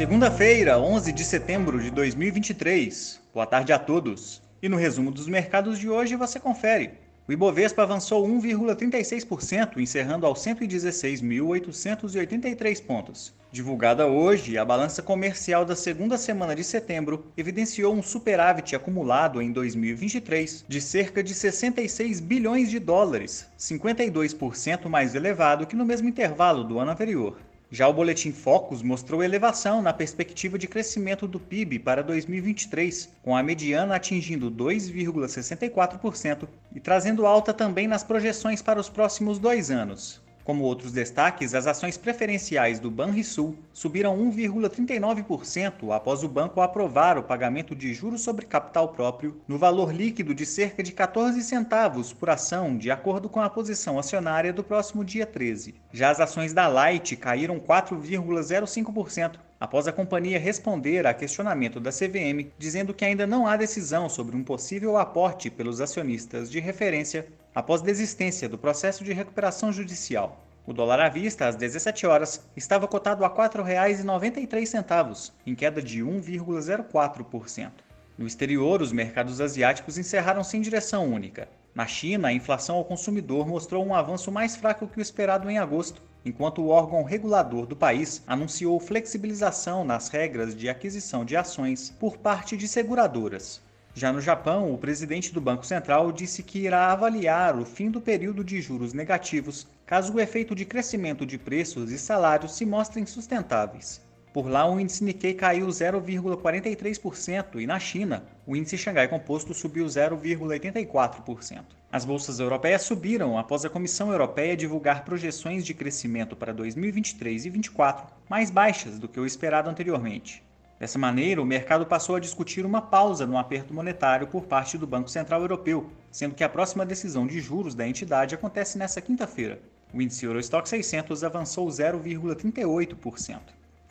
Segunda-feira, 11 de setembro de 2023. Boa tarde a todos. E no resumo dos mercados de hoje você confere. O Ibovespa avançou 1,36%, encerrando aos 116.883 pontos. Divulgada hoje, a balança comercial da segunda semana de setembro evidenciou um superávit acumulado em 2023 de cerca de 66 bilhões de dólares, 52% mais elevado que no mesmo intervalo do ano anterior. Já o boletim Focus mostrou elevação na perspectiva de crescimento do PIB para 2023, com a mediana atingindo 2,64% e trazendo alta também nas projeções para os próximos dois anos. Como outros destaques, as ações preferenciais do Banrisul subiram 1,39% após o banco aprovar o pagamento de juros sobre capital próprio no valor líquido de cerca de 14 centavos por ação, de acordo com a posição acionária do próximo dia 13. Já as ações da Light caíram 4,05% após a companhia responder a questionamento da CVM, dizendo que ainda não há decisão sobre um possível aporte pelos acionistas de referência após desistência do processo de recuperação judicial. O dólar à vista, às 17 horas, estava cotado a R$ 4,93, em queda de 1,04%. No exterior, os mercados asiáticos encerraram sem direção única. Na China, a inflação ao consumidor mostrou um avanço mais fraco que o esperado em agosto, enquanto o órgão regulador do país anunciou flexibilização nas regras de aquisição de ações por parte de seguradoras. Já no Japão, o presidente do Banco Central disse que irá avaliar o fim do período de juros negativos caso o efeito de crescimento de preços e salários se mostrem sustentáveis. Por lá, o índice Nikkei caiu 0,43% e na China, o índice Xangai Composto subiu 0,84%. As bolsas europeias subiram após a Comissão Europeia divulgar projeções de crescimento para 2023 e 2024 mais baixas do que o esperado anteriormente. Dessa maneira, o mercado passou a discutir uma pausa no aperto monetário por parte do Banco Central Europeu, sendo que a próxima decisão de juros da entidade acontece nesta quinta-feira. O índice Eurostock 600 avançou 0,38%.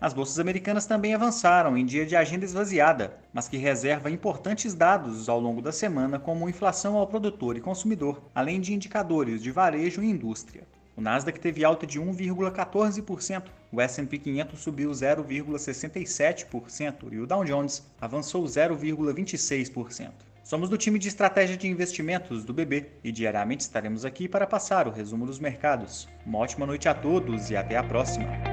As bolsas americanas também avançaram em dia de agenda esvaziada, mas que reserva importantes dados ao longo da semana, como inflação ao produtor e consumidor, além de indicadores de varejo e indústria. O Nasdaq teve alta de 1,14%, o S&P 500 subiu 0,67% e o Dow Jones avançou 0,26%. Somos do time de estratégia de investimentos do BB e diariamente estaremos aqui para passar o resumo dos mercados. Uma ótima noite a todos e até a próxima.